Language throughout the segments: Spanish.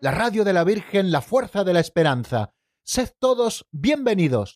la radio de la Virgen, la fuerza de la esperanza. Sed todos bienvenidos.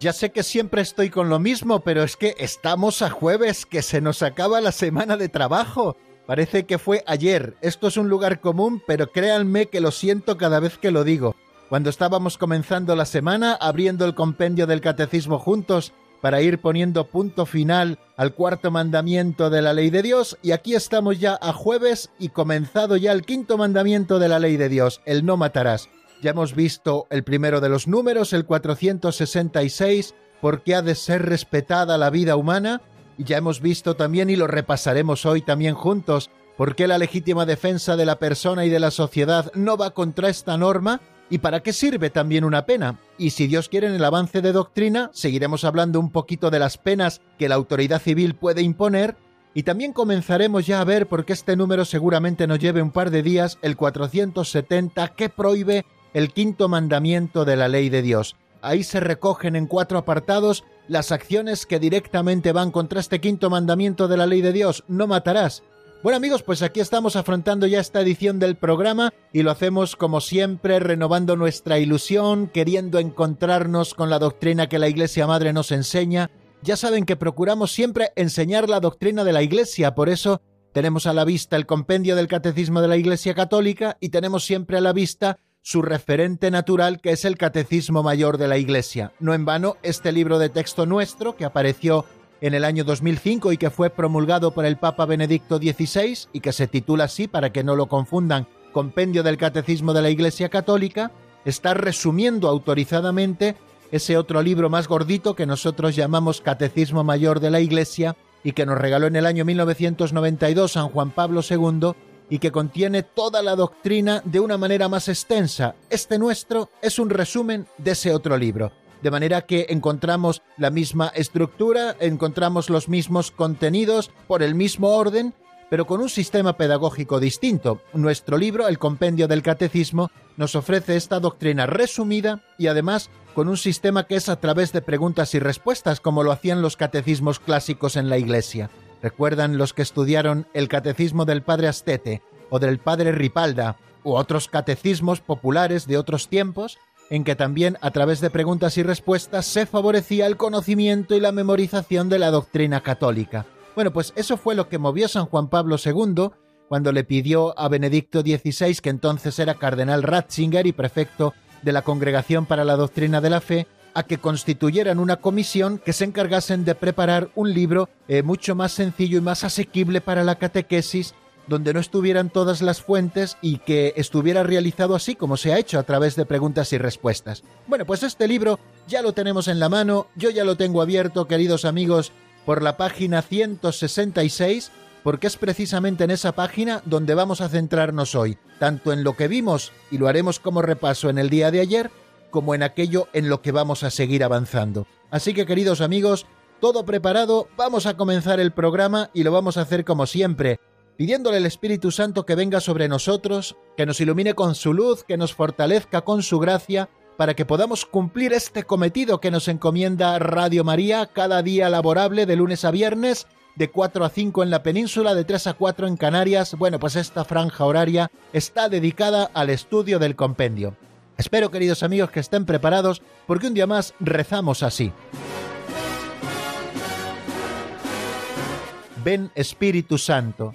Ya sé que siempre estoy con lo mismo, pero es que estamos a jueves, que se nos acaba la semana de trabajo. Parece que fue ayer. Esto es un lugar común, pero créanme que lo siento cada vez que lo digo. Cuando estábamos comenzando la semana, abriendo el compendio del catecismo juntos, para ir poniendo punto final al cuarto mandamiento de la ley de Dios, y aquí estamos ya a jueves y comenzado ya el quinto mandamiento de la ley de Dios, el no matarás. Ya hemos visto el primero de los números, el 466, porque ha de ser respetada la vida humana, y ya hemos visto también, y lo repasaremos hoy también juntos, por qué la legítima defensa de la persona y de la sociedad no va contra esta norma, y para qué sirve también una pena. Y si Dios quiere en el avance de doctrina, seguiremos hablando un poquito de las penas que la autoridad civil puede imponer, y también comenzaremos ya a ver, porque este número seguramente nos lleve un par de días, el 470, que prohíbe el quinto mandamiento de la ley de Dios. Ahí se recogen en cuatro apartados las acciones que directamente van contra este quinto mandamiento de la ley de Dios, no matarás. Bueno amigos, pues aquí estamos afrontando ya esta edición del programa y lo hacemos como siempre renovando nuestra ilusión, queriendo encontrarnos con la doctrina que la Iglesia Madre nos enseña. Ya saben que procuramos siempre enseñar la doctrina de la Iglesia, por eso tenemos a la vista el compendio del Catecismo de la Iglesia Católica y tenemos siempre a la vista su referente natural, que es el Catecismo Mayor de la Iglesia. No en vano, este libro de texto nuestro, que apareció en el año 2005 y que fue promulgado por el Papa Benedicto XVI y que se titula así para que no lo confundan, Compendio del Catecismo de la Iglesia Católica, está resumiendo autorizadamente ese otro libro más gordito que nosotros llamamos Catecismo Mayor de la Iglesia y que nos regaló en el año 1992 San Juan Pablo II y que contiene toda la doctrina de una manera más extensa. Este nuestro es un resumen de ese otro libro. De manera que encontramos la misma estructura, encontramos los mismos contenidos por el mismo orden, pero con un sistema pedagógico distinto. Nuestro libro, el Compendio del Catecismo, nos ofrece esta doctrina resumida y además con un sistema que es a través de preguntas y respuestas, como lo hacían los catecismos clásicos en la Iglesia. ¿Recuerdan los que estudiaron el catecismo del padre Astete o del padre Ripalda u otros catecismos populares de otros tiempos? En que también a través de preguntas y respuestas se favorecía el conocimiento y la memorización de la doctrina católica. Bueno, pues eso fue lo que movió San Juan Pablo II cuando le pidió a Benedicto XVI, que entonces era cardenal Ratzinger y prefecto de la Congregación para la Doctrina de la Fe, a que constituyeran una comisión que se encargasen de preparar un libro eh, mucho más sencillo y más asequible para la catequesis, donde no estuvieran todas las fuentes y que estuviera realizado así como se ha hecho a través de preguntas y respuestas. Bueno, pues este libro ya lo tenemos en la mano, yo ya lo tengo abierto, queridos amigos, por la página 166, porque es precisamente en esa página donde vamos a centrarnos hoy, tanto en lo que vimos y lo haremos como repaso en el día de ayer, como en aquello en lo que vamos a seguir avanzando. Así que queridos amigos, todo preparado, vamos a comenzar el programa y lo vamos a hacer como siempre, pidiéndole al Espíritu Santo que venga sobre nosotros, que nos ilumine con su luz, que nos fortalezca con su gracia, para que podamos cumplir este cometido que nos encomienda Radio María cada día laborable de lunes a viernes, de 4 a 5 en la península, de 3 a 4 en Canarias. Bueno, pues esta franja horaria está dedicada al estudio del compendio. Espero, queridos amigos, que estén preparados porque un día más rezamos así. Ven Espíritu Santo,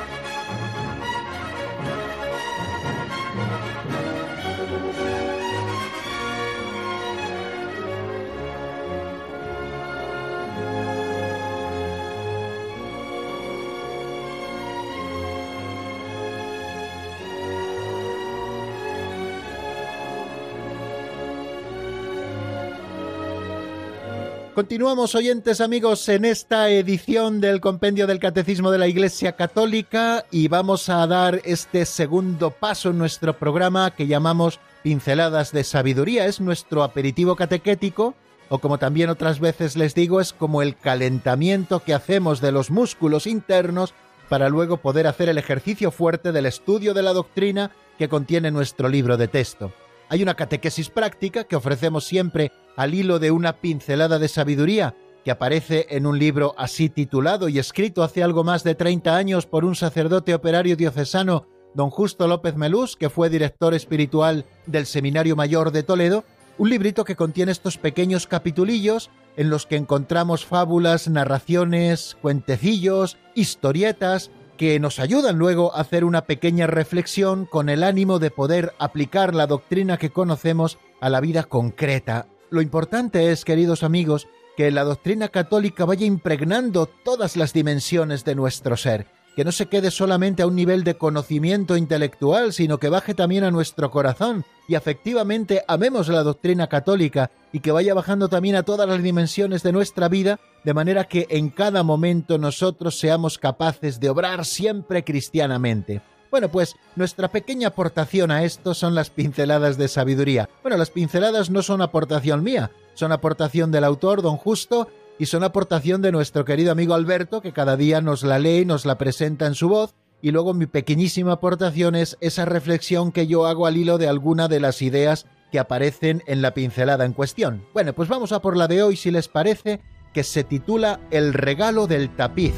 Continuamos oyentes amigos en esta edición del Compendio del Catecismo de la Iglesia Católica y vamos a dar este segundo paso en nuestro programa que llamamos Pinceladas de Sabiduría. Es nuestro aperitivo catequético o como también otras veces les digo es como el calentamiento que hacemos de los músculos internos para luego poder hacer el ejercicio fuerte del estudio de la doctrina que contiene nuestro libro de texto. Hay una catequesis práctica que ofrecemos siempre al hilo de una pincelada de sabiduría que aparece en un libro así titulado y escrito hace algo más de 30 años por un sacerdote operario diocesano, don Justo López Melús, que fue director espiritual del Seminario Mayor de Toledo, un librito que contiene estos pequeños capitulillos en los que encontramos fábulas, narraciones, cuentecillos, historietas, que nos ayudan luego a hacer una pequeña reflexión con el ánimo de poder aplicar la doctrina que conocemos a la vida concreta. Lo importante es, queridos amigos, que la doctrina católica vaya impregnando todas las dimensiones de nuestro ser, que no se quede solamente a un nivel de conocimiento intelectual, sino que baje también a nuestro corazón y efectivamente amemos la doctrina católica y que vaya bajando también a todas las dimensiones de nuestra vida de manera que en cada momento nosotros seamos capaces de obrar siempre cristianamente. Bueno, pues nuestra pequeña aportación a esto son las pinceladas de sabiduría. Bueno, las pinceladas no son aportación mía, son aportación del autor, don Justo, y son aportación de nuestro querido amigo Alberto, que cada día nos la lee y nos la presenta en su voz, y luego mi pequeñísima aportación es esa reflexión que yo hago al hilo de alguna de las ideas que aparecen en la pincelada en cuestión. Bueno, pues vamos a por la de hoy, si les parece, que se titula El regalo del tapiz.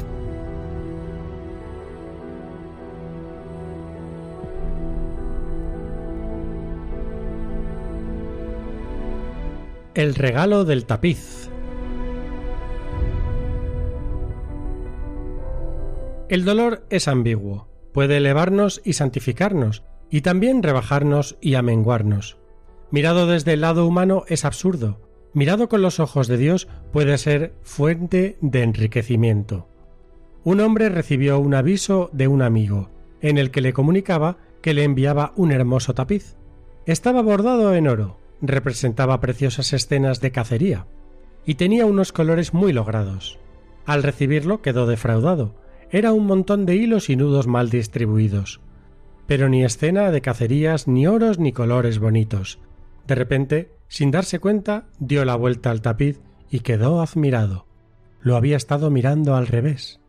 El regalo del tapiz. El dolor es ambiguo, puede elevarnos y santificarnos, y también rebajarnos y amenguarnos. Mirado desde el lado humano es absurdo, mirado con los ojos de Dios, puede ser fuente de enriquecimiento. Un hombre recibió un aviso de un amigo, en el que le comunicaba que le enviaba un hermoso tapiz. Estaba bordado en oro, representaba preciosas escenas de cacería, y tenía unos colores muy logrados. Al recibirlo quedó defraudado. Era un montón de hilos y nudos mal distribuidos. Pero ni escena de cacerías, ni oros, ni colores bonitos. De repente sin darse cuenta, dio la vuelta al tapiz y quedó admirado. Lo había estado mirando al revés.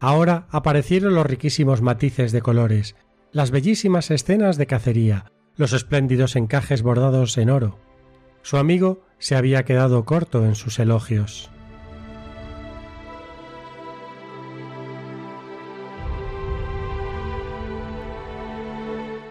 Ahora aparecieron los riquísimos matices de colores, las bellísimas escenas de cacería, los espléndidos encajes bordados en oro. Su amigo se había quedado corto en sus elogios.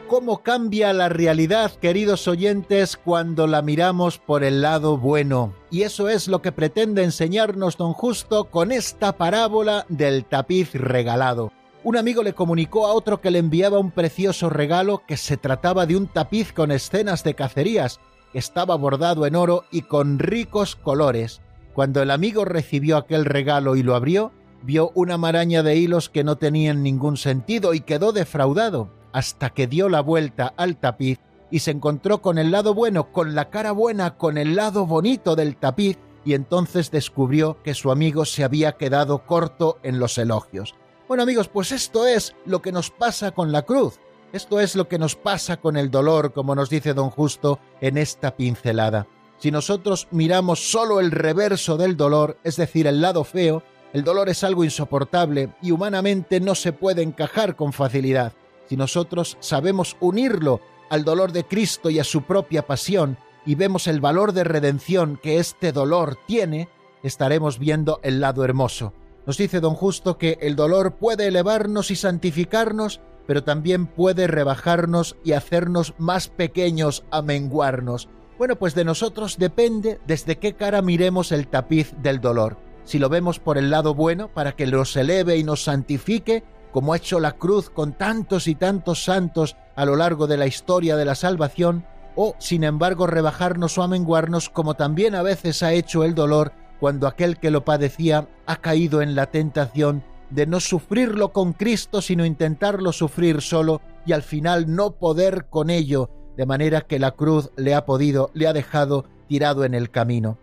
Cómo cambia la realidad, queridos oyentes, cuando la miramos por el lado bueno. Y eso es lo que pretende enseñarnos don Justo con esta parábola del tapiz regalado. Un amigo le comunicó a otro que le enviaba un precioso regalo que se trataba de un tapiz con escenas de cacerías, que estaba bordado en oro y con ricos colores. Cuando el amigo recibió aquel regalo y lo abrió, vio una maraña de hilos que no tenían ningún sentido y quedó defraudado hasta que dio la vuelta al tapiz y se encontró con el lado bueno, con la cara buena, con el lado bonito del tapiz, y entonces descubrió que su amigo se había quedado corto en los elogios. Bueno amigos, pues esto es lo que nos pasa con la cruz, esto es lo que nos pasa con el dolor, como nos dice don Justo en esta pincelada. Si nosotros miramos solo el reverso del dolor, es decir, el lado feo, el dolor es algo insoportable y humanamente no se puede encajar con facilidad. Si nosotros sabemos unirlo al dolor de Cristo y a su propia pasión y vemos el valor de redención que este dolor tiene, estaremos viendo el lado hermoso. Nos dice don Justo que el dolor puede elevarnos y santificarnos, pero también puede rebajarnos y hacernos más pequeños a menguarnos. Bueno, pues de nosotros depende desde qué cara miremos el tapiz del dolor. Si lo vemos por el lado bueno, para que nos eleve y nos santifique, como ha hecho la cruz con tantos y tantos santos a lo largo de la historia de la salvación, o sin embargo rebajarnos o amenguarnos como también a veces ha hecho el dolor cuando aquel que lo padecía ha caído en la tentación de no sufrirlo con Cristo, sino intentarlo sufrir solo y al final no poder con ello, de manera que la cruz le ha podido, le ha dejado tirado en el camino.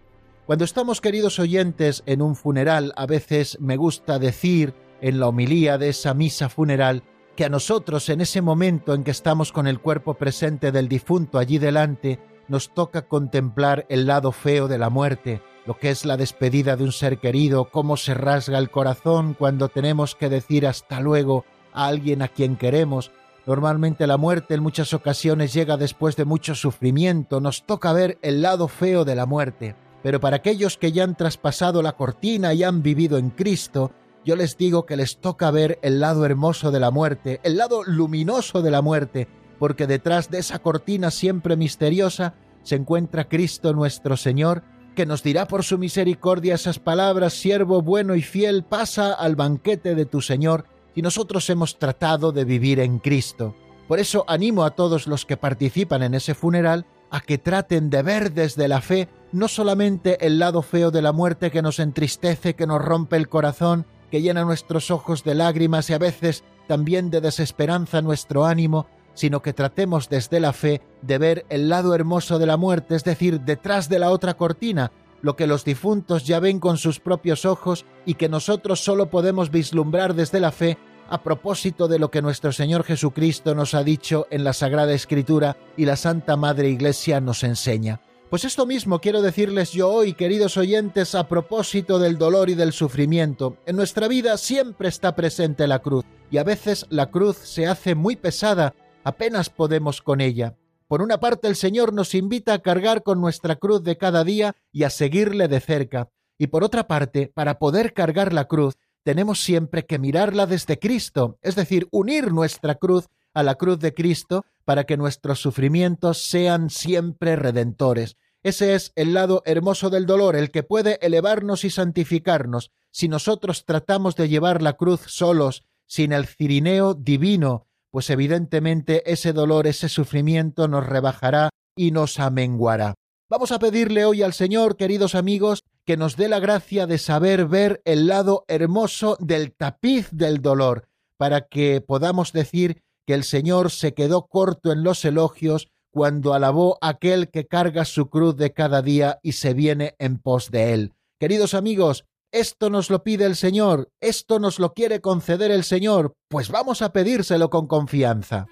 Cuando estamos, queridos oyentes, en un funeral, a veces me gusta decir en la homilía de esa misa funeral que a nosotros en ese momento en que estamos con el cuerpo presente del difunto allí delante, nos toca contemplar el lado feo de la muerte, lo que es la despedida de un ser querido, cómo se rasga el corazón cuando tenemos que decir hasta luego a alguien a quien queremos. Normalmente la muerte en muchas ocasiones llega después de mucho sufrimiento, nos toca ver el lado feo de la muerte pero para aquellos que ya han traspasado la cortina y han vivido en Cristo, yo les digo que les toca ver el lado hermoso de la muerte, el lado luminoso de la muerte, porque detrás de esa cortina siempre misteriosa se encuentra Cristo nuestro Señor, que nos dirá por su misericordia esas palabras, siervo bueno y fiel, pasa al banquete de tu Señor, y nosotros hemos tratado de vivir en Cristo. Por eso animo a todos los que participan en ese funeral a que traten de ver desde la fe no solamente el lado feo de la muerte que nos entristece, que nos rompe el corazón, que llena nuestros ojos de lágrimas y a veces también de desesperanza nuestro ánimo, sino que tratemos desde la fe de ver el lado hermoso de la muerte, es decir, detrás de la otra cortina, lo que los difuntos ya ven con sus propios ojos y que nosotros solo podemos vislumbrar desde la fe a propósito de lo que nuestro Señor Jesucristo nos ha dicho en la Sagrada Escritura y la Santa Madre Iglesia nos enseña. Pues esto mismo quiero decirles yo hoy, queridos oyentes, a propósito del dolor y del sufrimiento. En nuestra vida siempre está presente la cruz, y a veces la cruz se hace muy pesada, apenas podemos con ella. Por una parte el Señor nos invita a cargar con nuestra cruz de cada día y a seguirle de cerca, y por otra parte, para poder cargar la cruz, tenemos siempre que mirarla desde Cristo, es decir, unir nuestra cruz a la cruz de Cristo para que nuestros sufrimientos sean siempre redentores. Ese es el lado hermoso del dolor, el que puede elevarnos y santificarnos. Si nosotros tratamos de llevar la cruz solos, sin el cirineo divino, pues evidentemente ese dolor, ese sufrimiento nos rebajará y nos amenguará. Vamos a pedirle hoy al Señor, queridos amigos, que nos dé la gracia de saber ver el lado hermoso del tapiz del dolor, para que podamos decir que el Señor se quedó corto en los elogios cuando alabó aquel que carga su cruz de cada día y se viene en pos de él. Queridos amigos, esto nos lo pide el Señor, esto nos lo quiere conceder el Señor, pues vamos a pedírselo con confianza.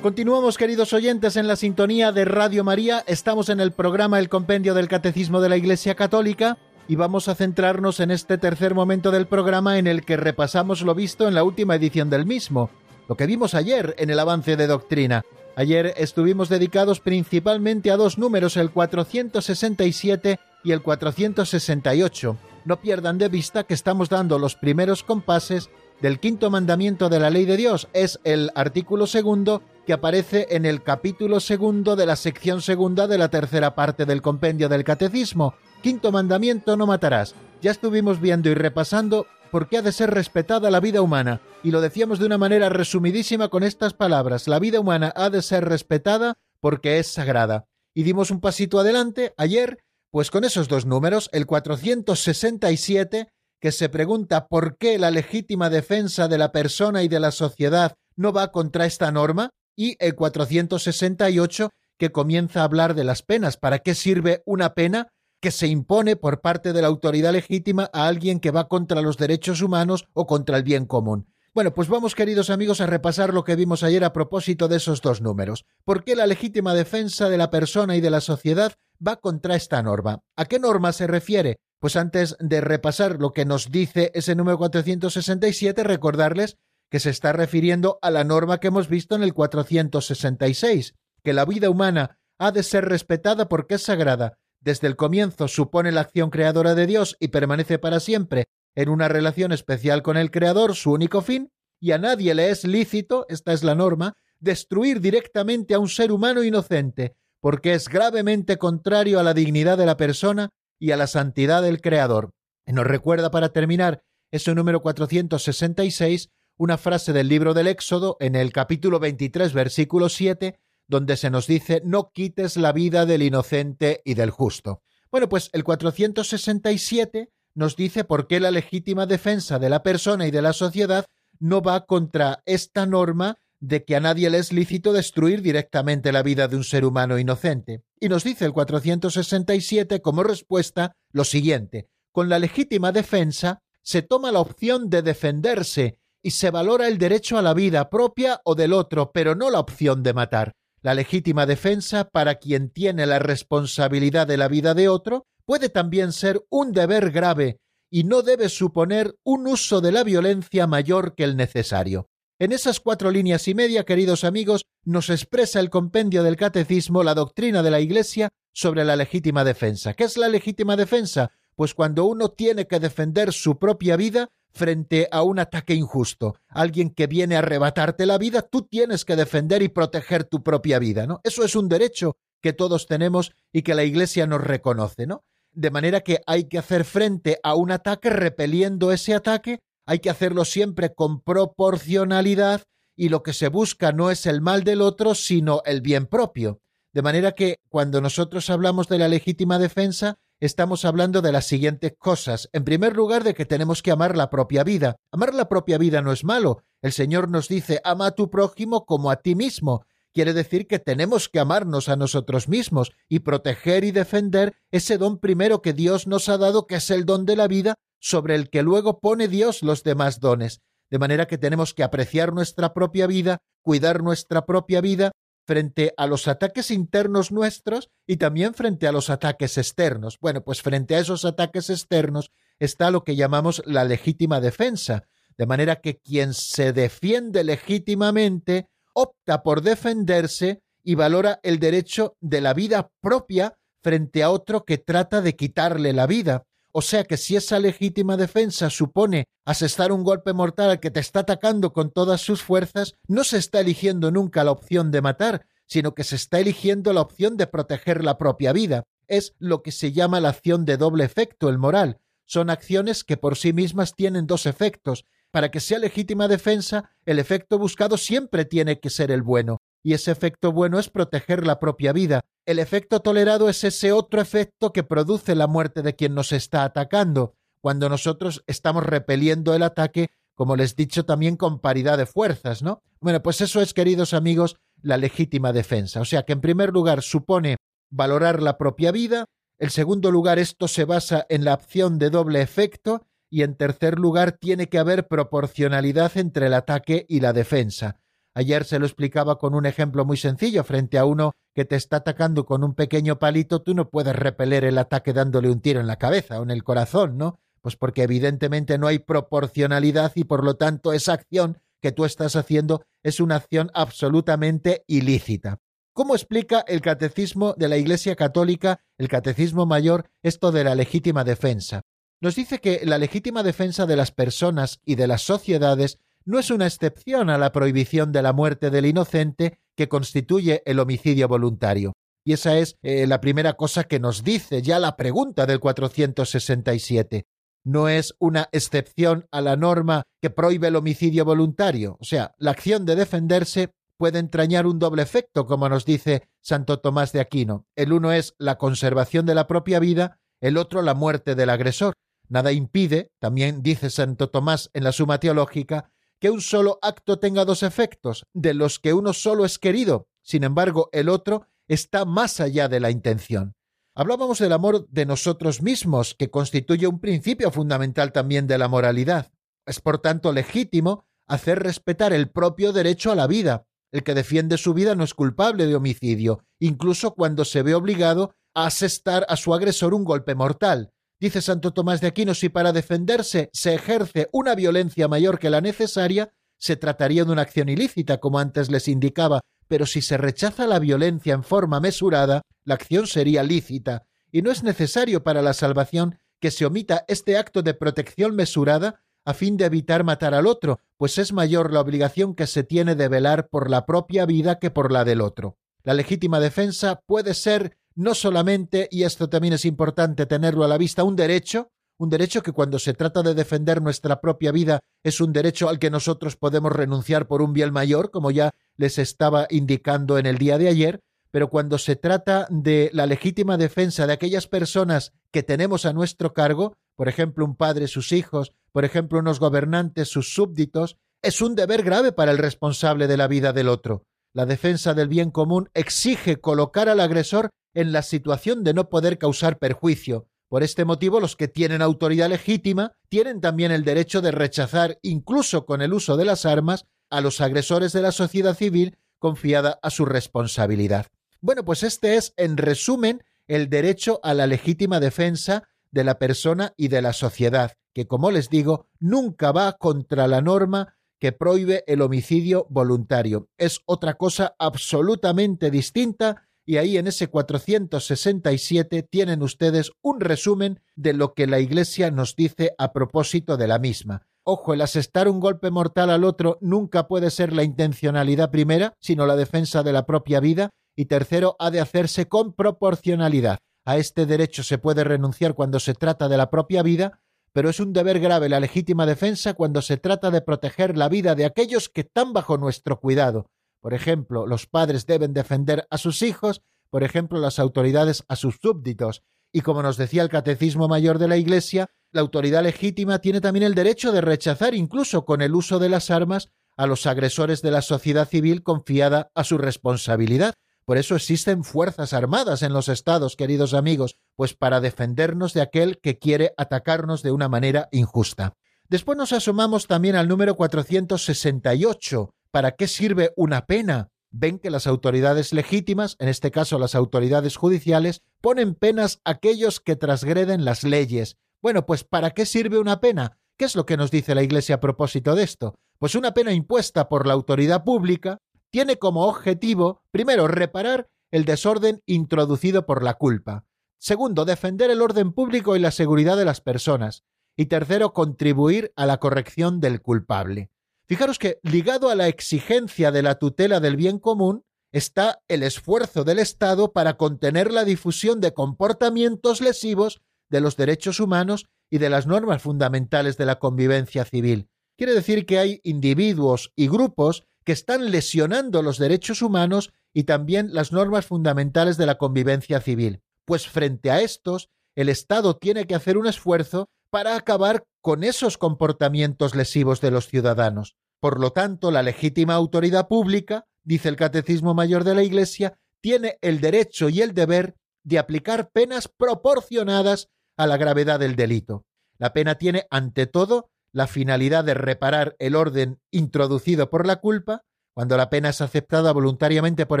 Continuamos, queridos oyentes, en la sintonía de Radio María. Estamos en el programa El Compendio del Catecismo de la Iglesia Católica y vamos a centrarnos en este tercer momento del programa en el que repasamos lo visto en la última edición del mismo, lo que vimos ayer en el avance de doctrina. Ayer estuvimos dedicados principalmente a dos números, el 467 y el 468. No pierdan de vista que estamos dando los primeros compases del quinto mandamiento de la ley de Dios. Es el artículo segundo que aparece en el capítulo segundo de la sección segunda de la tercera parte del compendio del Catecismo. Quinto mandamiento, no matarás. Ya estuvimos viendo y repasando por qué ha de ser respetada la vida humana, y lo decíamos de una manera resumidísima con estas palabras. La vida humana ha de ser respetada porque es sagrada. Y dimos un pasito adelante ayer, pues con esos dos números, el 467, que se pregunta por qué la legítima defensa de la persona y de la sociedad no va contra esta norma, y el 468 que comienza a hablar de las penas. ¿Para qué sirve una pena que se impone por parte de la autoridad legítima a alguien que va contra los derechos humanos o contra el bien común? Bueno, pues vamos, queridos amigos, a repasar lo que vimos ayer a propósito de esos dos números. ¿Por qué la legítima defensa de la persona y de la sociedad va contra esta norma? ¿A qué norma se refiere? Pues antes de repasar lo que nos dice ese número 467, recordarles que se está refiriendo a la norma que hemos visto en el 466, que la vida humana ha de ser respetada porque es sagrada. Desde el comienzo supone la acción creadora de Dios y permanece para siempre en una relación especial con el Creador, su único fin, y a nadie le es lícito, esta es la norma, destruir directamente a un ser humano inocente, porque es gravemente contrario a la dignidad de la persona y a la santidad del Creador. Nos recuerda para terminar ese número 466 una frase del libro del Éxodo en el capítulo 23, versículo 7, donde se nos dice no quites la vida del inocente y del justo. Bueno, pues el 467 nos dice por qué la legítima defensa de la persona y de la sociedad no va contra esta norma de que a nadie le es lícito destruir directamente la vida de un ser humano inocente. Y nos dice el 467 como respuesta lo siguiente, con la legítima defensa se toma la opción de defenderse y se valora el derecho a la vida propia o del otro, pero no la opción de matar. La legítima defensa para quien tiene la responsabilidad de la vida de otro puede también ser un deber grave y no debe suponer un uso de la violencia mayor que el necesario. En esas cuatro líneas y media, queridos amigos, nos expresa el compendio del catecismo la doctrina de la Iglesia sobre la legítima defensa. ¿Qué es la legítima defensa? Pues cuando uno tiene que defender su propia vida frente a un ataque injusto, alguien que viene a arrebatarte la vida, tú tienes que defender y proteger tu propia vida, ¿no? Eso es un derecho que todos tenemos y que la Iglesia nos reconoce, ¿no? De manera que hay que hacer frente a un ataque repeliendo ese ataque, hay que hacerlo siempre con proporcionalidad y lo que se busca no es el mal del otro, sino el bien propio. De manera que cuando nosotros hablamos de la legítima defensa, estamos hablando de las siguientes cosas. En primer lugar, de que tenemos que amar la propia vida. Amar la propia vida no es malo. El Señor nos dice, ama a tu prójimo como a ti mismo. Quiere decir que tenemos que amarnos a nosotros mismos y proteger y defender ese don primero que Dios nos ha dado, que es el don de la vida, sobre el que luego pone Dios los demás dones. De manera que tenemos que apreciar nuestra propia vida, cuidar nuestra propia vida frente a los ataques internos nuestros y también frente a los ataques externos. Bueno, pues frente a esos ataques externos está lo que llamamos la legítima defensa, de manera que quien se defiende legítimamente opta por defenderse y valora el derecho de la vida propia frente a otro que trata de quitarle la vida. O sea que si esa legítima defensa supone asestar un golpe mortal al que te está atacando con todas sus fuerzas, no se está eligiendo nunca la opción de matar, sino que se está eligiendo la opción de proteger la propia vida. Es lo que se llama la acción de doble efecto, el moral. Son acciones que por sí mismas tienen dos efectos. Para que sea legítima defensa, el efecto buscado siempre tiene que ser el bueno, y ese efecto bueno es proteger la propia vida. El efecto tolerado es ese otro efecto que produce la muerte de quien nos está atacando, cuando nosotros estamos repeliendo el ataque, como les he dicho también con paridad de fuerzas, ¿no? Bueno, pues eso es, queridos amigos, la legítima defensa. O sea que en primer lugar supone valorar la propia vida, en segundo lugar esto se basa en la opción de doble efecto y en tercer lugar tiene que haber proporcionalidad entre el ataque y la defensa. Ayer se lo explicaba con un ejemplo muy sencillo. Frente a uno que te está atacando con un pequeño palito, tú no puedes repeler el ataque dándole un tiro en la cabeza o en el corazón, ¿no? Pues porque evidentemente no hay proporcionalidad y por lo tanto esa acción que tú estás haciendo es una acción absolutamente ilícita. ¿Cómo explica el catecismo de la Iglesia Católica, el catecismo mayor, esto de la legítima defensa? Nos dice que la legítima defensa de las personas y de las sociedades no es una excepción a la prohibición de la muerte del inocente que constituye el homicidio voluntario. Y esa es eh, la primera cosa que nos dice ya la pregunta del 467. No es una excepción a la norma que prohíbe el homicidio voluntario. O sea, la acción de defenderse puede entrañar un doble efecto, como nos dice Santo Tomás de Aquino. El uno es la conservación de la propia vida, el otro la muerte del agresor. Nada impide, también dice Santo Tomás en la Suma Teológica, que un solo acto tenga dos efectos, de los que uno solo es querido, sin embargo el otro está más allá de la intención. Hablábamos del amor de nosotros mismos, que constituye un principio fundamental también de la moralidad. Es por tanto legítimo hacer respetar el propio derecho a la vida. El que defiende su vida no es culpable de homicidio, incluso cuando se ve obligado a asestar a su agresor un golpe mortal. Dice Santo Tomás de Aquino, si para defenderse se ejerce una violencia mayor que la necesaria, se trataría de una acción ilícita, como antes les indicaba, pero si se rechaza la violencia en forma mesurada, la acción sería lícita, y no es necesario para la salvación que se omita este acto de protección mesurada a fin de evitar matar al otro, pues es mayor la obligación que se tiene de velar por la propia vida que por la del otro. La legítima defensa puede ser no solamente, y esto también es importante tenerlo a la vista, un derecho, un derecho que cuando se trata de defender nuestra propia vida es un derecho al que nosotros podemos renunciar por un bien mayor, como ya les estaba indicando en el día de ayer, pero cuando se trata de la legítima defensa de aquellas personas que tenemos a nuestro cargo, por ejemplo, un padre, sus hijos, por ejemplo, unos gobernantes, sus súbditos, es un deber grave para el responsable de la vida del otro. La defensa del bien común exige colocar al agresor en la situación de no poder causar perjuicio. Por este motivo, los que tienen autoridad legítima tienen también el derecho de rechazar, incluso con el uso de las armas, a los agresores de la sociedad civil confiada a su responsabilidad. Bueno, pues este es, en resumen, el derecho a la legítima defensa de la persona y de la sociedad, que, como les digo, nunca va contra la norma que prohíbe el homicidio voluntario. Es otra cosa absolutamente distinta y ahí en ese 467 tienen ustedes un resumen de lo que la Iglesia nos dice a propósito de la misma. Ojo, el asestar un golpe mortal al otro nunca puede ser la intencionalidad primera, sino la defensa de la propia vida, y tercero, ha de hacerse con proporcionalidad. A este derecho se puede renunciar cuando se trata de la propia vida, pero es un deber grave la legítima defensa cuando se trata de proteger la vida de aquellos que están bajo nuestro cuidado. Por ejemplo, los padres deben defender a sus hijos, por ejemplo, las autoridades a sus súbditos. Y como nos decía el Catecismo Mayor de la Iglesia, la autoridad legítima tiene también el derecho de rechazar, incluso con el uso de las armas, a los agresores de la sociedad civil confiada a su responsabilidad. Por eso existen fuerzas armadas en los estados, queridos amigos, pues para defendernos de aquel que quiere atacarnos de una manera injusta. Después nos asomamos también al número 468. ¿Para qué sirve una pena? Ven que las autoridades legítimas, en este caso las autoridades judiciales, ponen penas a aquellos que transgreden las leyes. Bueno, pues ¿para qué sirve una pena? ¿Qué es lo que nos dice la Iglesia a propósito de esto? Pues una pena impuesta por la autoridad pública tiene como objetivo, primero, reparar el desorden introducido por la culpa. Segundo, defender el orden público y la seguridad de las personas. Y tercero, contribuir a la corrección del culpable. Fijaros que, ligado a la exigencia de la tutela del bien común, está el esfuerzo del Estado para contener la difusión de comportamientos lesivos de los derechos humanos y de las normas fundamentales de la convivencia civil. Quiere decir que hay individuos y grupos que están lesionando los derechos humanos y también las normas fundamentales de la convivencia civil. Pues frente a estos, el Estado tiene que hacer un esfuerzo para acabar con esos comportamientos lesivos de los ciudadanos. Por lo tanto, la legítima autoridad pública, dice el Catecismo Mayor de la Iglesia, tiene el derecho y el deber de aplicar penas proporcionadas a la gravedad del delito. La pena tiene, ante todo, la finalidad de reparar el orden introducido por la culpa, cuando la pena es aceptada voluntariamente por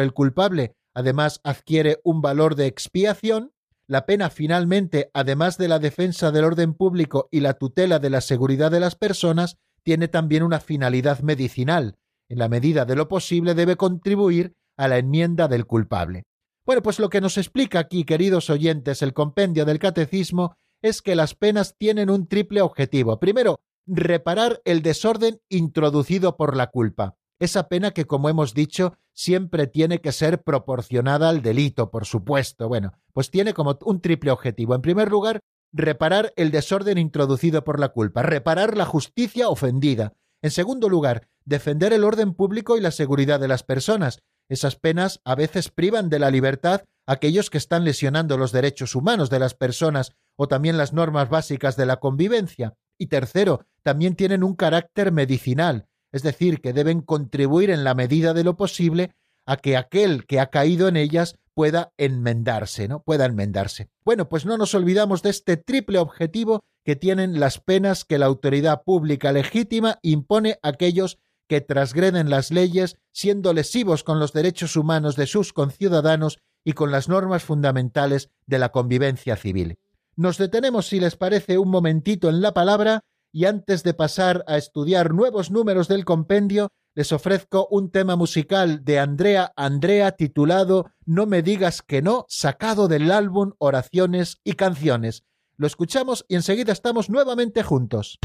el culpable, además adquiere un valor de expiación, la pena finalmente, además de la defensa del orden público y la tutela de la seguridad de las personas, tiene también una finalidad medicinal. En la medida de lo posible debe contribuir a la enmienda del culpable. Bueno, pues lo que nos explica aquí, queridos oyentes, el compendio del catecismo es que las penas tienen un triple objetivo. Primero, reparar el desorden introducido por la culpa. Esa pena que, como hemos dicho, siempre tiene que ser proporcionada al delito, por supuesto. Bueno, pues tiene como un triple objetivo. En primer lugar, reparar el desorden introducido por la culpa, reparar la justicia ofendida. En segundo lugar, defender el orden público y la seguridad de las personas. Esas penas a veces privan de la libertad a aquellos que están lesionando los derechos humanos de las personas o también las normas básicas de la convivencia. Y tercero, también tienen un carácter medicinal, es decir, que deben contribuir en la medida de lo posible a que aquel que ha caído en ellas pueda enmendarse, ¿no? Pueda enmendarse. Bueno, pues no nos olvidamos de este triple objetivo que tienen las penas que la autoridad pública legítima impone a aquellos que transgreden las leyes, siendo lesivos con los derechos humanos de sus conciudadanos y con las normas fundamentales de la convivencia civil. Nos detenemos, si les parece, un momentito en la palabra y antes de pasar a estudiar nuevos números del compendio, les ofrezco un tema musical de Andrea Andrea titulado No me digas que no, sacado del álbum Oraciones y Canciones. Lo escuchamos y enseguida estamos nuevamente juntos.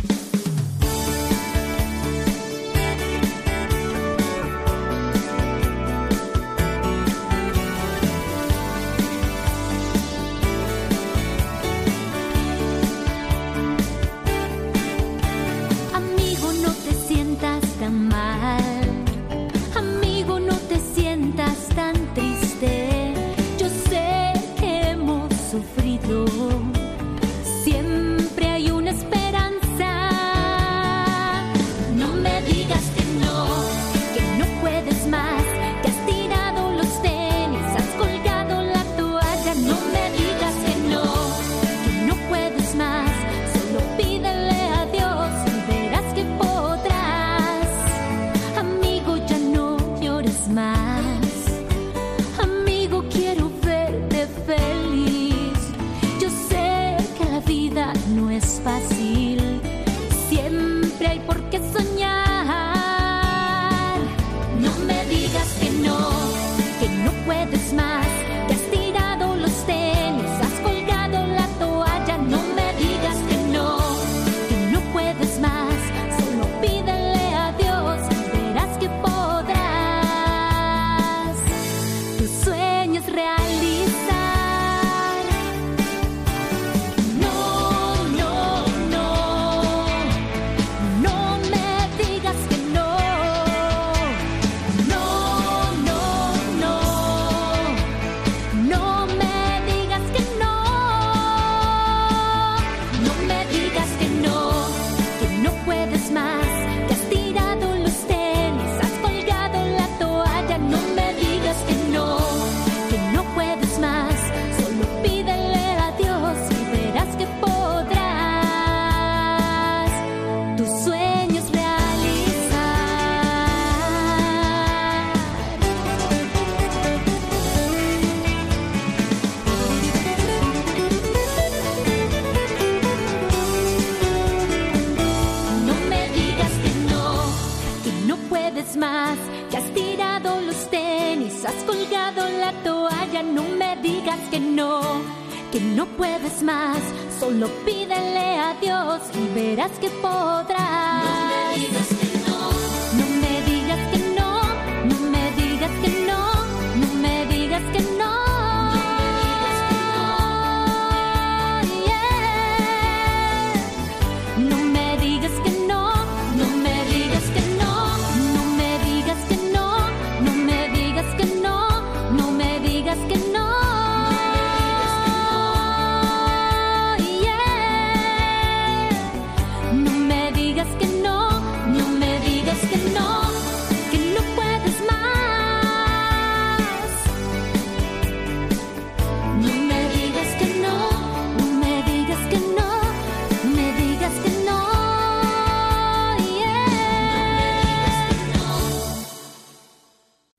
que no puedes más, solo pídele a Dios y verás que podrás.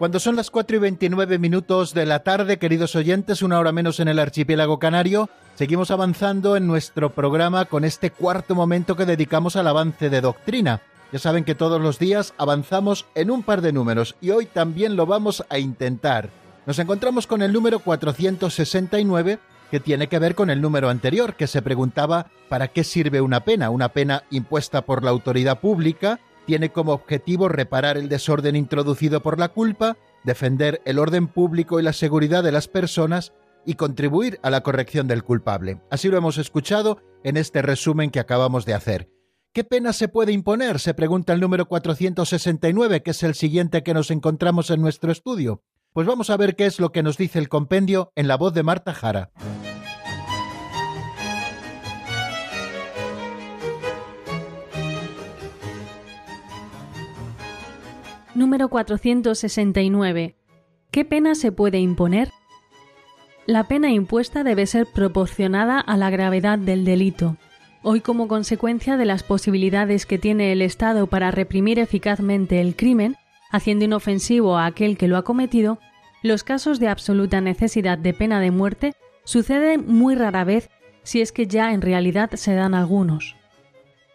Cuando son las 4 y 29 minutos de la tarde, queridos oyentes, una hora menos en el archipiélago canario, seguimos avanzando en nuestro programa con este cuarto momento que dedicamos al avance de doctrina. Ya saben que todos los días avanzamos en un par de números y hoy también lo vamos a intentar. Nos encontramos con el número 469 que tiene que ver con el número anterior, que se preguntaba ¿para qué sirve una pena? Una pena impuesta por la autoridad pública tiene como objetivo reparar el desorden introducido por la culpa, defender el orden público y la seguridad de las personas y contribuir a la corrección del culpable. Así lo hemos escuchado en este resumen que acabamos de hacer. ¿Qué pena se puede imponer? se pregunta el número 469, que es el siguiente que nos encontramos en nuestro estudio. Pues vamos a ver qué es lo que nos dice el compendio en la voz de Marta Jara. Número 469. ¿Qué pena se puede imponer? La pena impuesta debe ser proporcionada a la gravedad del delito. Hoy, como consecuencia de las posibilidades que tiene el Estado para reprimir eficazmente el crimen, haciendo inofensivo a aquel que lo ha cometido, los casos de absoluta necesidad de pena de muerte suceden muy rara vez si es que ya en realidad se dan algunos.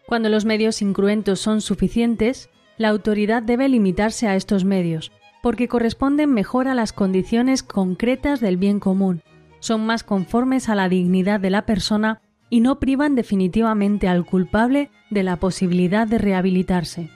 Cuando los medios incruentos son suficientes, la autoridad debe limitarse a estos medios, porque corresponden mejor a las condiciones concretas del bien común, son más conformes a la dignidad de la persona y no privan definitivamente al culpable de la posibilidad de rehabilitarse.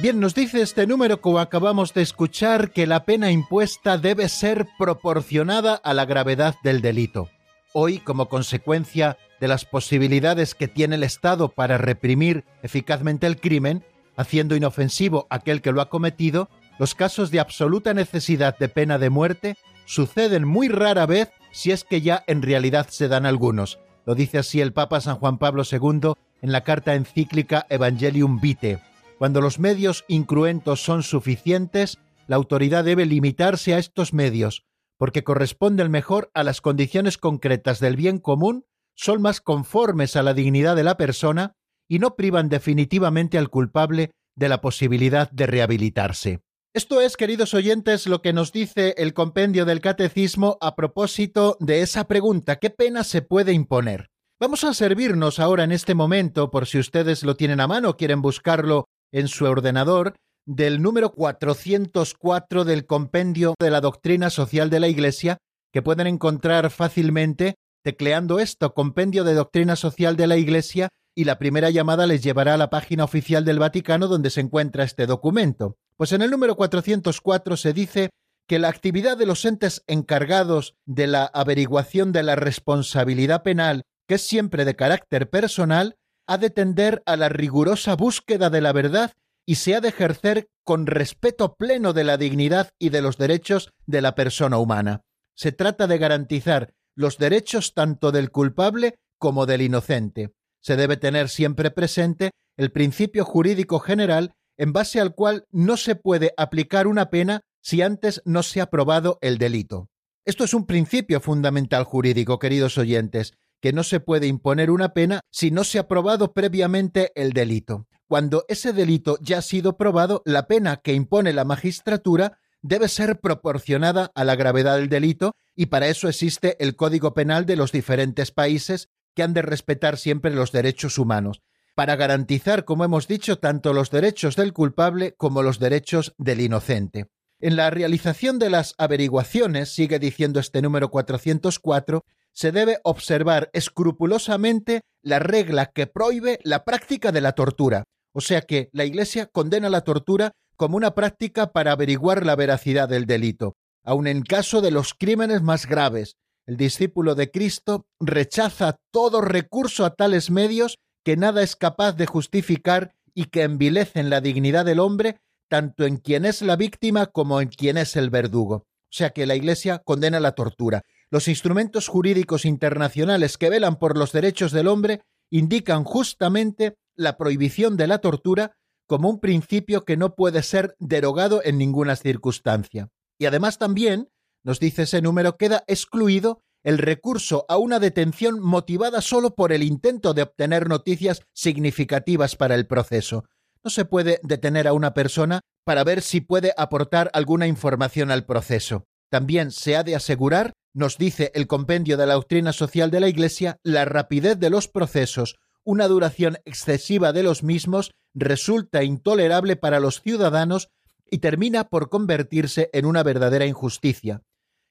Bien, nos dice este número, como acabamos de escuchar, que la pena impuesta debe ser proporcionada a la gravedad del delito. Hoy, como consecuencia de las posibilidades que tiene el Estado para reprimir eficazmente el crimen, haciendo inofensivo aquel que lo ha cometido, los casos de absoluta necesidad de pena de muerte suceden muy rara vez si es que ya en realidad se dan algunos. Lo dice así el Papa San Juan Pablo II en la carta encíclica Evangelium Vitae. Cuando los medios incruentos son suficientes, la autoridad debe limitarse a estos medios, porque corresponden mejor a las condiciones concretas del bien común, son más conformes a la dignidad de la persona y no privan definitivamente al culpable de la posibilidad de rehabilitarse. Esto es, queridos oyentes, lo que nos dice el compendio del catecismo a propósito de esa pregunta, ¿qué pena se puede imponer? Vamos a servirnos ahora en este momento, por si ustedes lo tienen a mano, quieren buscarlo en su ordenador, del número 404 del Compendio de la Doctrina Social de la Iglesia, que pueden encontrar fácilmente tecleando esto, Compendio de Doctrina Social de la Iglesia, y la primera llamada les llevará a la página oficial del Vaticano donde se encuentra este documento. Pues en el número 404 se dice que la actividad de los entes encargados de la averiguación de la responsabilidad penal, que es siempre de carácter personal, ha de tender a la rigurosa búsqueda de la verdad y se ha de ejercer con respeto pleno de la dignidad y de los derechos de la persona humana. Se trata de garantizar los derechos tanto del culpable como del inocente. Se debe tener siempre presente el principio jurídico general en base al cual no se puede aplicar una pena si antes no se ha probado el delito. Esto es un principio fundamental jurídico, queridos oyentes, que no se puede imponer una pena si no se ha probado previamente el delito. Cuando ese delito ya ha sido probado, la pena que impone la magistratura debe ser proporcionada a la gravedad del delito y para eso existe el Código Penal de los diferentes países que han de respetar siempre los derechos humanos, para garantizar, como hemos dicho, tanto los derechos del culpable como los derechos del inocente. En la realización de las averiguaciones, sigue diciendo este número 404, se debe observar escrupulosamente la regla que prohíbe la práctica de la tortura. O sea que la Iglesia condena la tortura como una práctica para averiguar la veracidad del delito, aun en caso de los crímenes más graves. El discípulo de Cristo rechaza todo recurso a tales medios que nada es capaz de justificar y que envilecen la dignidad del hombre tanto en quien es la víctima como en quien es el verdugo. O sea que la Iglesia condena la tortura. Los instrumentos jurídicos internacionales que velan por los derechos del hombre indican justamente la prohibición de la tortura como un principio que no puede ser derogado en ninguna circunstancia. Y además también, nos dice ese número, queda excluido el recurso a una detención motivada solo por el intento de obtener noticias significativas para el proceso. No se puede detener a una persona para ver si puede aportar alguna información al proceso. También se ha de asegurar, nos dice el compendio de la doctrina social de la Iglesia, la rapidez de los procesos, una duración excesiva de los mismos resulta intolerable para los ciudadanos y termina por convertirse en una verdadera injusticia.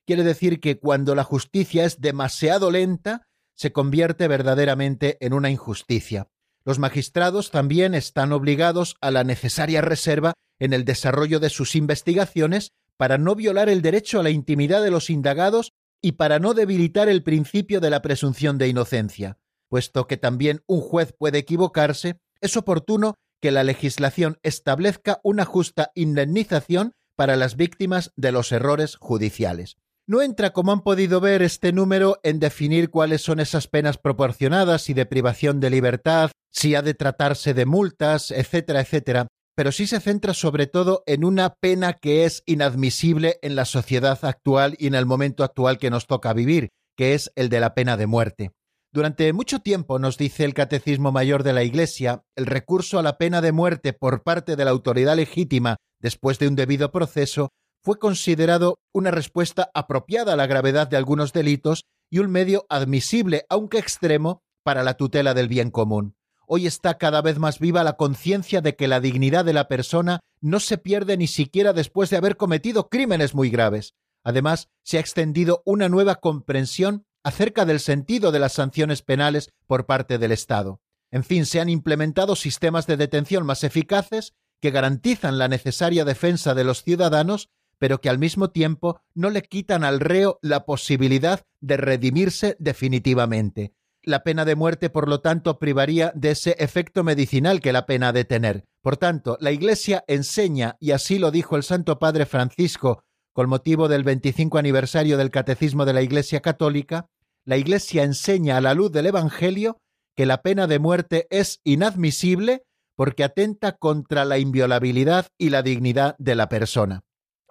Quiere decir que cuando la justicia es demasiado lenta, se convierte verdaderamente en una injusticia. Los magistrados también están obligados a la necesaria reserva en el desarrollo de sus investigaciones para no violar el derecho a la intimidad de los indagados y para no debilitar el principio de la presunción de inocencia. Puesto que también un juez puede equivocarse, es oportuno que la legislación establezca una justa indemnización para las víctimas de los errores judiciales. No entra, como han podido ver, este número en definir cuáles son esas penas proporcionadas y de privación de libertad, si ha de tratarse de multas, etcétera, etcétera, pero sí se centra sobre todo en una pena que es inadmisible en la sociedad actual y en el momento actual que nos toca vivir, que es el de la pena de muerte. Durante mucho tiempo, nos dice el Catecismo Mayor de la Iglesia, el recurso a la pena de muerte por parte de la autoridad legítima después de un debido proceso fue considerado una respuesta apropiada a la gravedad de algunos delitos y un medio admisible, aunque extremo, para la tutela del bien común. Hoy está cada vez más viva la conciencia de que la dignidad de la persona no se pierde ni siquiera después de haber cometido crímenes muy graves. Además, se ha extendido una nueva comprensión acerca del sentido de las sanciones penales por parte del Estado. En fin, se han implementado sistemas de detención más eficaces que garantizan la necesaria defensa de los ciudadanos, pero que al mismo tiempo no le quitan al reo la posibilidad de redimirse definitivamente. La pena de muerte, por lo tanto, privaría de ese efecto medicinal que la pena ha de tener. Por tanto, la Iglesia enseña, y así lo dijo el Santo Padre Francisco con motivo del 25 aniversario del Catecismo de la Iglesia Católica, la Iglesia enseña a la luz del Evangelio que la pena de muerte es inadmisible porque atenta contra la inviolabilidad y la dignidad de la persona.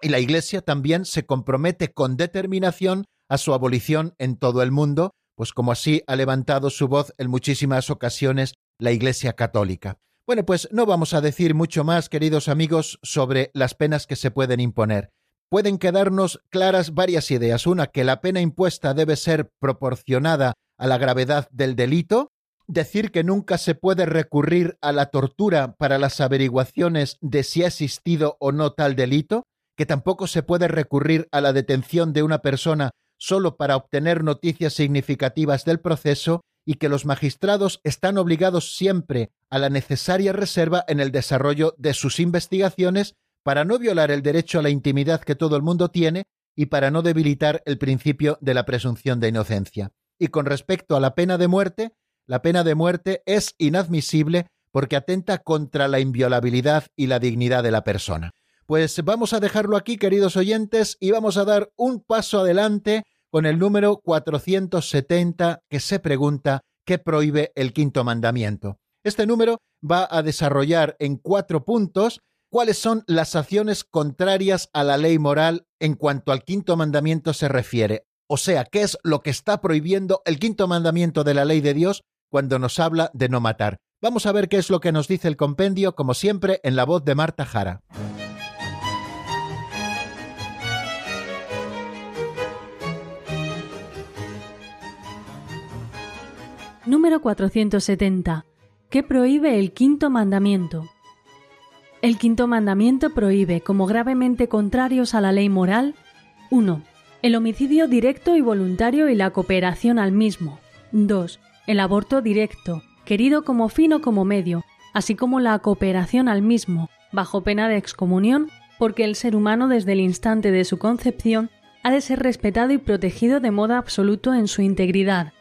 Y la Iglesia también se compromete con determinación a su abolición en todo el mundo, pues como así ha levantado su voz en muchísimas ocasiones la Iglesia Católica. Bueno, pues no vamos a decir mucho más, queridos amigos, sobre las penas que se pueden imponer pueden quedarnos claras varias ideas. Una, que la pena impuesta debe ser proporcionada a la gravedad del delito, decir que nunca se puede recurrir a la tortura para las averiguaciones de si ha existido o no tal delito, que tampoco se puede recurrir a la detención de una persona solo para obtener noticias significativas del proceso y que los magistrados están obligados siempre a la necesaria reserva en el desarrollo de sus investigaciones para no violar el derecho a la intimidad que todo el mundo tiene y para no debilitar el principio de la presunción de inocencia. Y con respecto a la pena de muerte, la pena de muerte es inadmisible porque atenta contra la inviolabilidad y la dignidad de la persona. Pues vamos a dejarlo aquí, queridos oyentes, y vamos a dar un paso adelante con el número 470 que se pregunta qué prohíbe el quinto mandamiento. Este número va a desarrollar en cuatro puntos cuáles son las acciones contrarias a la ley moral en cuanto al quinto mandamiento se refiere. O sea, qué es lo que está prohibiendo el quinto mandamiento de la ley de Dios cuando nos habla de no matar. Vamos a ver qué es lo que nos dice el compendio, como siempre, en la voz de Marta Jara. Número 470. ¿Qué prohíbe el quinto mandamiento? El quinto mandamiento prohíbe, como gravemente contrarios a la ley moral, 1. El homicidio directo y voluntario y la cooperación al mismo. 2. El aborto directo, querido como fin o como medio, así como la cooperación al mismo, bajo pena de excomunión, porque el ser humano desde el instante de su concepción ha de ser respetado y protegido de modo absoluto en su integridad.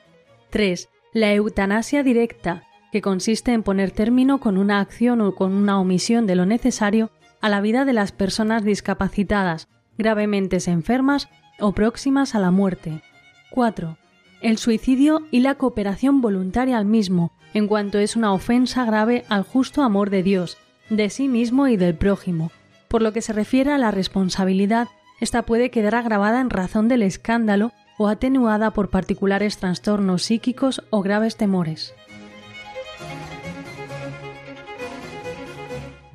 3 la eutanasia directa, que consiste en poner término con una acción o con una omisión de lo necesario a la vida de las personas discapacitadas, gravemente enfermas o próximas a la muerte. 4. El suicidio y la cooperación voluntaria al mismo, en cuanto es una ofensa grave al justo amor de Dios, de sí mismo y del prójimo. Por lo que se refiere a la responsabilidad, esta puede quedar agravada en razón del escándalo o atenuada por particulares trastornos psíquicos o graves temores.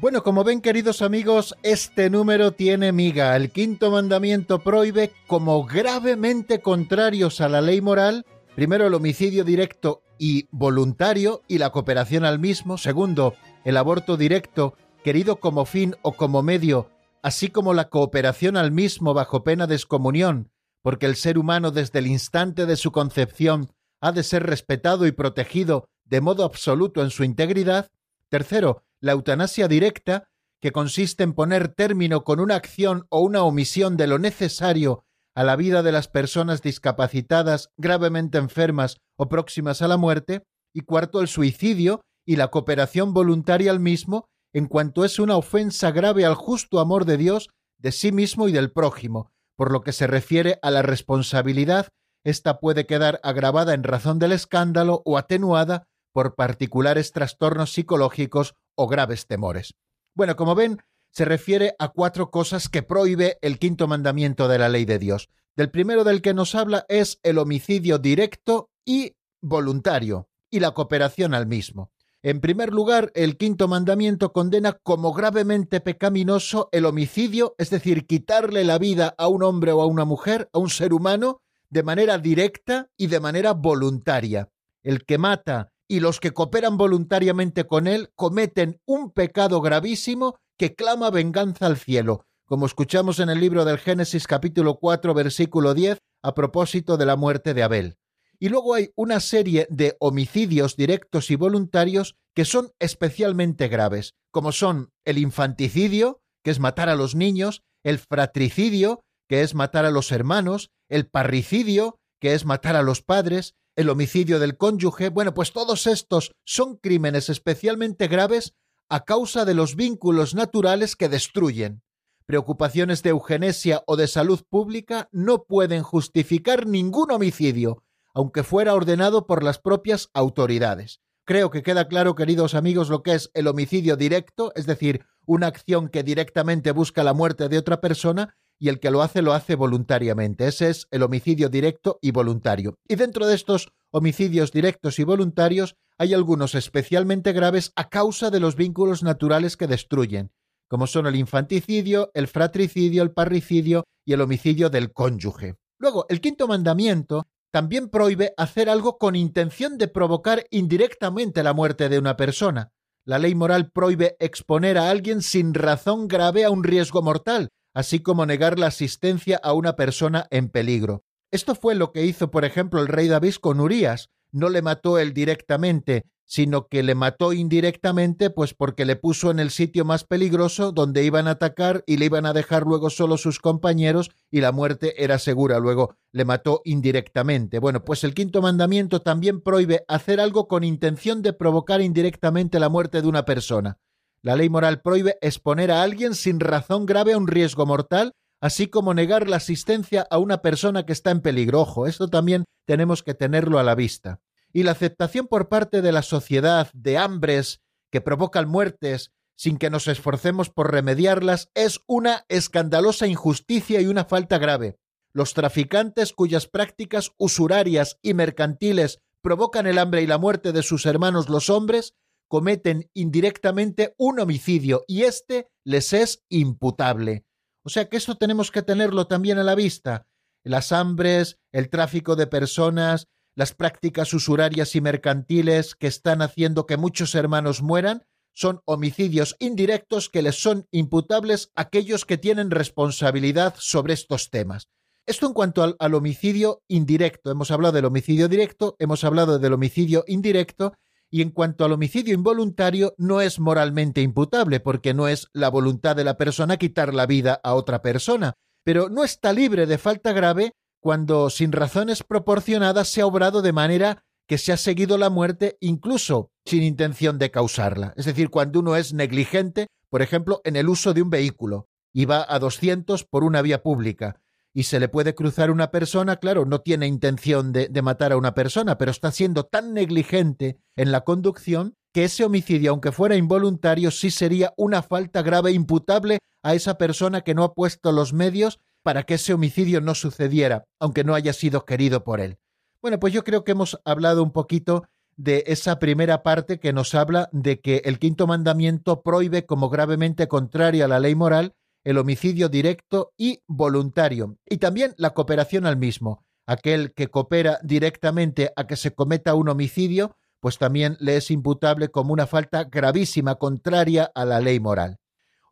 Bueno, como ven queridos amigos, este número tiene miga. El quinto mandamiento prohíbe como gravemente contrarios a la ley moral, primero el homicidio directo y voluntario y la cooperación al mismo, segundo el aborto directo querido como fin o como medio, así como la cooperación al mismo bajo pena de excomunión, porque el ser humano desde el instante de su concepción ha de ser respetado y protegido de modo absoluto en su integridad. Tercero, la eutanasia directa, que consiste en poner término con una acción o una omisión de lo necesario a la vida de las personas discapacitadas, gravemente enfermas o próximas a la muerte. Y cuarto, el suicidio y la cooperación voluntaria al mismo, en cuanto es una ofensa grave al justo amor de Dios, de sí mismo y del prójimo, por lo que se refiere a la responsabilidad, ésta puede quedar agravada en razón del escándalo o atenuada por particulares trastornos psicológicos o graves temores. Bueno, como ven, se refiere a cuatro cosas que prohíbe el quinto mandamiento de la ley de Dios. Del primero del que nos habla es el homicidio directo y voluntario, y la cooperación al mismo. En primer lugar, el quinto mandamiento condena como gravemente pecaminoso el homicidio, es decir, quitarle la vida a un hombre o a una mujer, a un ser humano, de manera directa y de manera voluntaria. El que mata y los que cooperan voluntariamente con él cometen un pecado gravísimo que clama venganza al cielo, como escuchamos en el libro del Génesis capítulo 4 versículo 10 a propósito de la muerte de Abel. Y luego hay una serie de homicidios directos y voluntarios que son especialmente graves, como son el infanticidio, que es matar a los niños, el fratricidio, que es matar a los hermanos, el parricidio, que es matar a los padres, el homicidio del cónyuge. Bueno, pues todos estos son crímenes especialmente graves a causa de los vínculos naturales que destruyen. Preocupaciones de eugenesia o de salud pública no pueden justificar ningún homicidio, aunque fuera ordenado por las propias autoridades. Creo que queda claro, queridos amigos, lo que es el homicidio directo, es decir, una acción que directamente busca la muerte de otra persona y el que lo hace lo hace voluntariamente. Ese es el homicidio directo y voluntario. Y dentro de estos homicidios directos y voluntarios hay algunos especialmente graves a causa de los vínculos naturales que destruyen, como son el infanticidio, el fratricidio, el parricidio y el homicidio del cónyuge. Luego, el quinto mandamiento también prohíbe hacer algo con intención de provocar indirectamente la muerte de una persona. La ley moral prohíbe exponer a alguien sin razón grave a un riesgo mortal, así como negar la asistencia a una persona en peligro. Esto fue lo que hizo, por ejemplo, el rey David con Urías. No le mató él directamente, sino que le mató indirectamente, pues porque le puso en el sitio más peligroso donde iban a atacar y le iban a dejar luego solo sus compañeros y la muerte era segura. Luego le mató indirectamente. Bueno, pues el quinto mandamiento también prohíbe hacer algo con intención de provocar indirectamente la muerte de una persona. La ley moral prohíbe exponer a alguien sin razón grave a un riesgo mortal, así como negar la asistencia a una persona que está en peligro. Ojo, esto también tenemos que tenerlo a la vista y la aceptación por parte de la sociedad de hambres que provocan muertes sin que nos esforcemos por remediarlas es una escandalosa injusticia y una falta grave. Los traficantes cuyas prácticas usurarias y mercantiles provocan el hambre y la muerte de sus hermanos los hombres cometen indirectamente un homicidio y éste les es imputable. O sea que esto tenemos que tenerlo también a la vista. Las hambres, el tráfico de personas, las prácticas usurarias y mercantiles que están haciendo que muchos hermanos mueran son homicidios indirectos que les son imputables a aquellos que tienen responsabilidad sobre estos temas. Esto en cuanto al, al, homicidio indirecto. Hemos hablado del homicidio directo, hemos hablado del homicidio indirecto, y en cuanto al homicidio involuntario, no es moralmente imputable, porque no es la voluntad de la persona quitar la vida a otra persona, pero no está libre de falta grave cuando sin razones proporcionadas se ha obrado de manera que se ha seguido la muerte incluso sin intención de causarla. Es decir, cuando uno es negligente, por ejemplo, en el uso de un vehículo y va a 200 por una vía pública y se le puede cruzar una persona, claro, no tiene intención de, de matar a una persona, pero está siendo tan negligente en la conducción que ese homicidio, aunque fuera involuntario, sí sería una falta grave imputable a esa persona que no ha puesto los medios para que ese homicidio no sucediera, aunque no haya sido querido por él. Bueno, pues yo creo que hemos hablado un poquito de esa primera parte que nos habla de que el quinto mandamiento prohíbe como gravemente contrario a la ley moral el homicidio directo y voluntario, y también la cooperación al mismo. Aquel que coopera directamente a que se cometa un homicidio, pues también le es imputable como una falta gravísima contraria a la ley moral.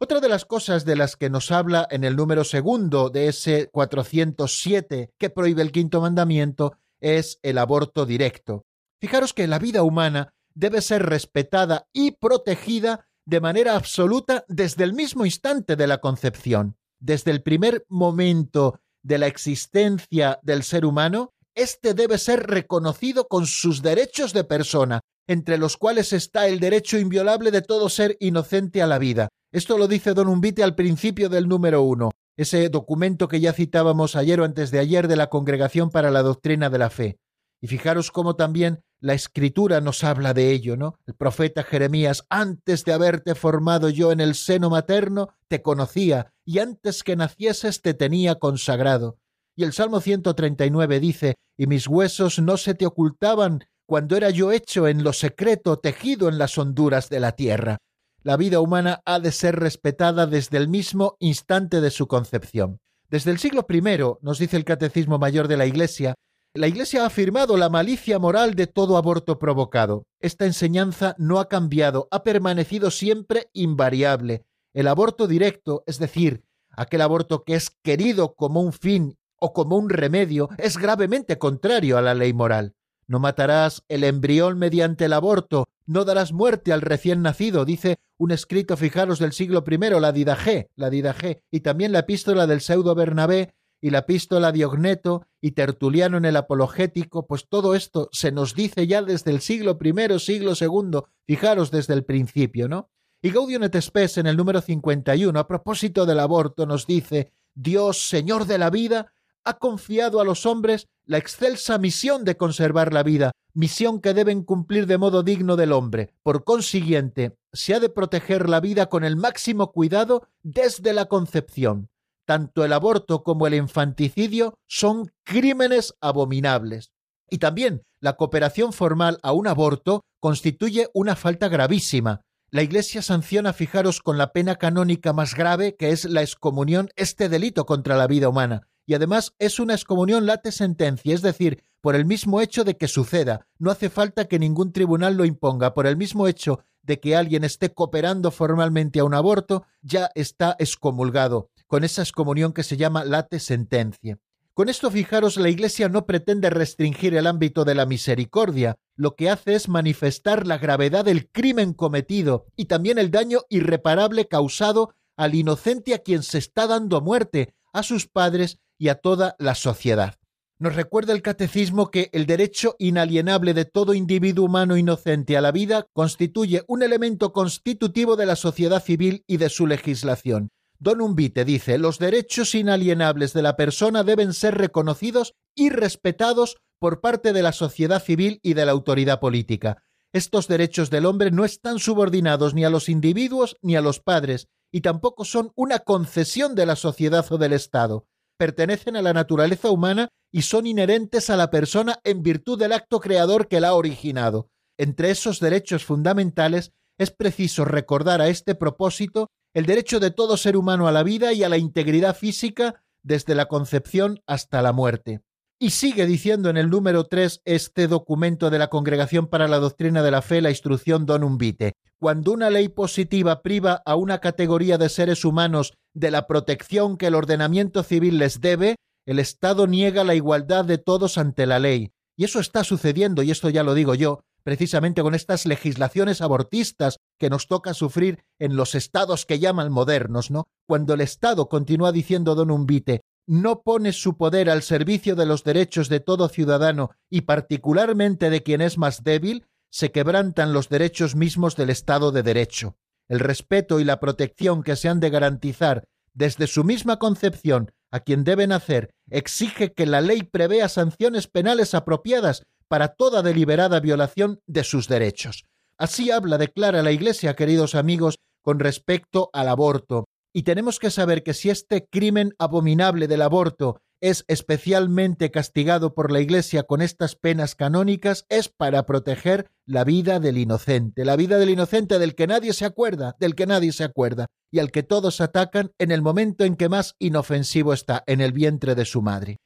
Otra de las cosas de las que nos habla en el número segundo de ese 407 que prohíbe el quinto mandamiento es el aborto directo. Fijaros que la vida humana debe ser respetada y protegida de manera absoluta desde el mismo instante de la concepción. Desde el primer momento de la existencia del ser humano, éste debe ser reconocido con sus derechos de persona, entre los cuales está el derecho inviolable de todo ser inocente a la vida, esto lo dice Don Umbite al principio del número uno, ese documento que ya citábamos ayer o antes de ayer de la Congregación para la Doctrina de la Fe. Y fijaros cómo también la Escritura nos habla de ello, ¿no? El profeta Jeremías, antes de haberte formado yo en el seno materno, te conocía, y antes que nacieses te tenía consagrado. Y el Salmo 139 dice, y mis huesos no se te ocultaban cuando era yo hecho en lo secreto, tejido en las honduras de la tierra la vida humana ha de ser respetada desde el mismo instante de su concepción. Desde el siglo I, nos dice el Catecismo Mayor de la Iglesia, la Iglesia ha afirmado la malicia moral de todo aborto provocado. Esta enseñanza no ha cambiado, ha permanecido siempre invariable. El aborto directo, es decir, aquel aborto que es querido como un fin o como un remedio, es gravemente contrario a la ley moral. No matarás el embrión mediante el aborto, no darás muerte al recién nacido, dice un escrito, fijaros, del siglo I, la Didagé, la Didagé, y también la epístola del pseudo Bernabé y la epístola de Ogneto y Tertuliano en el Apologético, pues todo esto se nos dice ya desde el siglo I, siglo II, fijaros desde el principio, ¿no? Y Gaudium et Spes en el número 51, a propósito del aborto, nos dice, Dios, Señor de la vida, ha confiado a los hombres la excelsa misión de conservar la vida, misión que deben cumplir de modo digno del hombre. Por consiguiente, se ha de proteger la vida con el máximo cuidado desde la concepción. Tanto el aborto como el infanticidio son crímenes abominables. Y también la cooperación formal a un aborto constituye una falta gravísima. La Iglesia sanciona, fijaros, con la pena canónica más grave, que es la excomunión, este delito contra la vida humana y además es una excomunión late sentencia, es decir, por el mismo hecho de que suceda. No hace falta que ningún tribunal lo imponga. Por el mismo hecho de que alguien esté cooperando formalmente a un aborto, ya está excomulgado, con esa excomunión que se llama late sentencia. Con esto, fijaros, la Iglesia no pretende restringir el ámbito de la misericordia, lo que hace es manifestar la gravedad del crimen cometido y también el daño irreparable causado al inocente a quien se está dando muerte, a sus padres y a toda la sociedad. Nos recuerda el catecismo que el derecho inalienable de todo individuo humano inocente a la vida constituye un elemento constitutivo de la sociedad civil y de su legislación. Don Umbite dice, los derechos inalienables de la persona deben ser reconocidos y respetados por parte de la sociedad civil y de la autoridad política. Estos derechos del hombre no están subordinados ni a los individuos ni a los padres, y tampoco son una concesión de la sociedad o del Estado pertenecen a la naturaleza humana y son inherentes a la persona en virtud del acto creador que la ha originado. Entre esos derechos fundamentales es preciso recordar a este propósito el derecho de todo ser humano a la vida y a la integridad física desde la concepción hasta la muerte. Y sigue diciendo en el número 3 este documento de la Congregación para la Doctrina de la Fe, la instrucción Donum Vitae. Cuando una ley positiva priva a una categoría de seres humanos de la protección que el ordenamiento civil les debe, el Estado niega la igualdad de todos ante la ley. Y eso está sucediendo, y esto ya lo digo yo, precisamente con estas legislaciones abortistas que nos toca sufrir en los estados que llaman modernos, ¿no? Cuando el Estado, continúa diciendo Don Umbite, no pone su poder al servicio de los derechos de todo ciudadano y particularmente de quien es más débil, se quebrantan los derechos mismos del Estado de Derecho. El respeto y la protección que se han de garantizar desde su misma concepción a quien deben hacer exige que la ley prevea sanciones penales apropiadas para toda deliberada violación de sus derechos. Así habla, declara la Iglesia, queridos amigos, con respecto al aborto, y tenemos que saber que si este crimen abominable del aborto es especialmente castigado por la Iglesia con estas penas canónicas, es para proteger la vida del inocente, la vida del inocente del que nadie se acuerda, del que nadie se acuerda, y al que todos atacan en el momento en que más inofensivo está, en el vientre de su madre.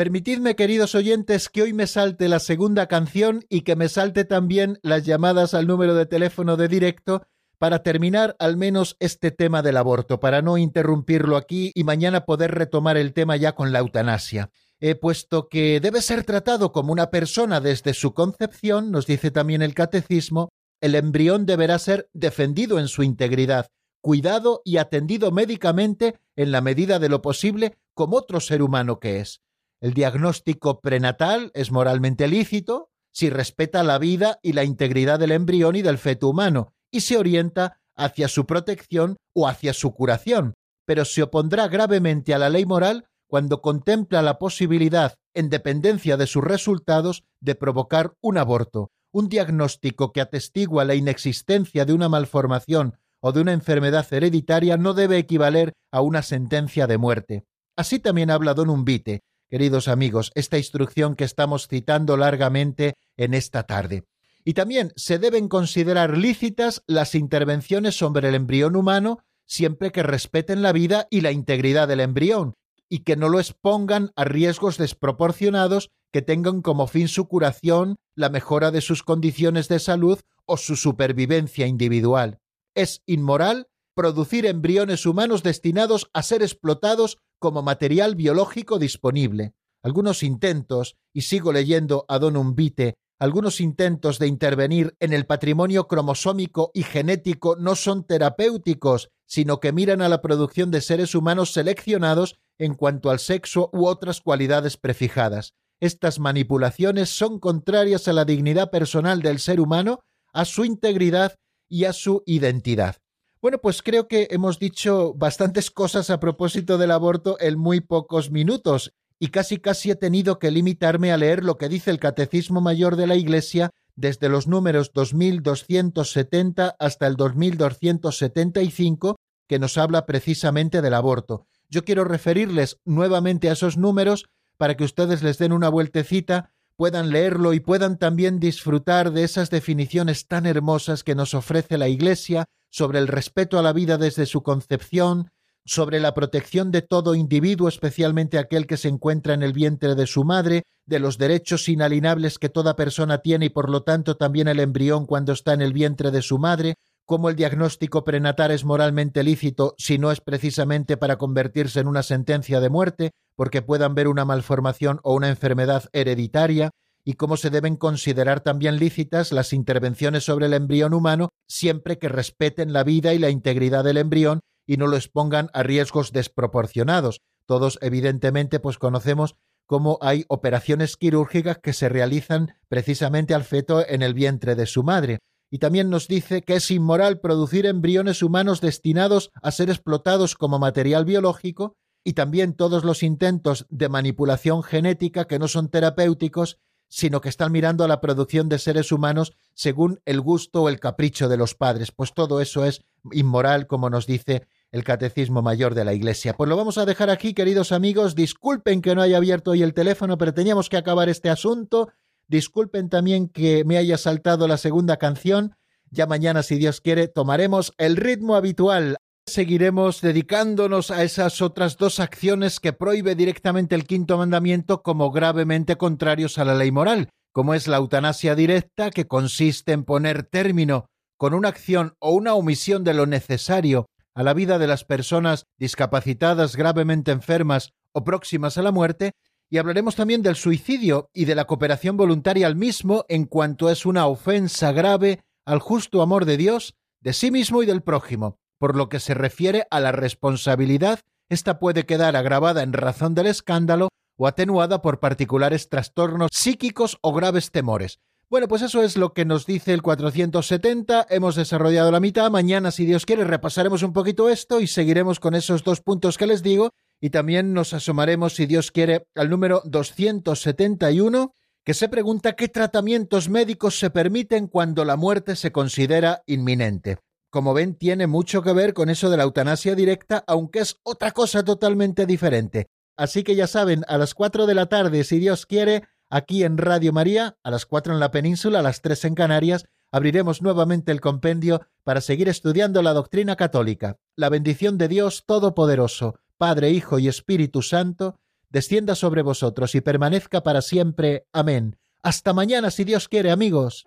Permitidme, queridos oyentes, que hoy me salte la segunda canción y que me salte también las llamadas al número de teléfono de directo para terminar al menos este tema del aborto, para no interrumpirlo aquí y mañana poder retomar el tema ya con la eutanasia. He puesto que debe ser tratado como una persona desde su concepción, nos dice también el catecismo, el embrión deberá ser defendido en su integridad, cuidado y atendido médicamente en la medida de lo posible como otro ser humano que es. El diagnóstico prenatal es moralmente lícito si respeta la vida y la integridad del embrión y del feto humano, y se orienta hacia su protección o hacia su curación, pero se opondrá gravemente a la ley moral cuando contempla la posibilidad, en dependencia de sus resultados, de provocar un aborto, un diagnóstico que atestigua la inexistencia de una malformación o de una enfermedad hereditaria no debe equivaler a una sentencia de muerte. Así también habla Don Umbite, queridos amigos, esta instrucción que estamos citando largamente en esta tarde. Y también se deben considerar lícitas las intervenciones sobre el embrión humano siempre que respeten la vida y la integridad del embrión y que no lo expongan a riesgos desproporcionados que tengan como fin su curación, la mejora de sus condiciones de salud o su supervivencia individual. Es inmoral producir embriones humanos destinados a ser explotados como material biológico disponible. Algunos intentos, y sigo leyendo a Don Umbite, algunos intentos de intervenir en el patrimonio cromosómico y genético no son terapéuticos, sino que miran a la producción de seres humanos seleccionados en cuanto al sexo u otras cualidades prefijadas. Estas manipulaciones son contrarias a la dignidad personal del ser humano, a su integridad y a su identidad. Bueno, pues creo que hemos dicho bastantes cosas a propósito del aborto en muy pocos minutos y casi casi he tenido que limitarme a leer lo que dice el Catecismo Mayor de la Iglesia desde los números 2270 hasta el 2275, que nos habla precisamente del aborto. Yo quiero referirles nuevamente a esos números para que ustedes les den una vueltecita, puedan leerlo y puedan también disfrutar de esas definiciones tan hermosas que nos ofrece la Iglesia sobre el respeto a la vida desde su concepción, sobre la protección de todo individuo, especialmente aquel que se encuentra en el vientre de su madre, de los derechos inalienables que toda persona tiene y por lo tanto también el embrión cuando está en el vientre de su madre, cómo el diagnóstico prenatal es moralmente lícito si no es precisamente para convertirse en una sentencia de muerte, porque puedan ver una malformación o una enfermedad hereditaria, y cómo se deben considerar también lícitas las intervenciones sobre el embrión humano siempre que respeten la vida y la integridad del embrión y no lo expongan a riesgos desproporcionados. Todos, evidentemente, pues conocemos cómo hay operaciones quirúrgicas que se realizan precisamente al feto en el vientre de su madre. Y también nos dice que es inmoral producir embriones humanos destinados a ser explotados como material biológico y también todos los intentos de manipulación genética que no son terapéuticos sino que están mirando a la producción de seres humanos según el gusto o el capricho de los padres. Pues todo eso es inmoral, como nos dice el Catecismo Mayor de la Iglesia. Pues lo vamos a dejar aquí, queridos amigos. Disculpen que no haya abierto hoy el teléfono, pero teníamos que acabar este asunto. Disculpen también que me haya saltado la segunda canción. Ya mañana, si Dios quiere, tomaremos el ritmo habitual seguiremos dedicándonos a esas otras dos acciones que prohíbe directamente el quinto mandamiento como gravemente contrarios a la ley moral, como es la eutanasia directa, que consiste en poner término con una acción o una omisión de lo necesario a la vida de las personas discapacitadas, gravemente enfermas o próximas a la muerte, y hablaremos también del suicidio y de la cooperación voluntaria al mismo en cuanto es una ofensa grave al justo amor de Dios, de sí mismo y del prójimo. Por lo que se refiere a la responsabilidad, esta puede quedar agravada en razón del escándalo o atenuada por particulares trastornos psíquicos o graves temores. Bueno, pues eso es lo que nos dice el 470. Hemos desarrollado la mitad. Mañana, si Dios quiere, repasaremos un poquito esto y seguiremos con esos dos puntos que les digo. Y también nos asomaremos, si Dios quiere, al número 271, que se pregunta qué tratamientos médicos se permiten cuando la muerte se considera inminente como ven, tiene mucho que ver con eso de la eutanasia directa, aunque es otra cosa totalmente diferente. Así que ya saben, a las cuatro de la tarde, si Dios quiere, aquí en Radio María, a las cuatro en la península, a las tres en Canarias, abriremos nuevamente el compendio para seguir estudiando la doctrina católica. La bendición de Dios Todopoderoso, Padre, Hijo y Espíritu Santo, descienda sobre vosotros y permanezca para siempre. Amén. Hasta mañana, si Dios quiere, amigos.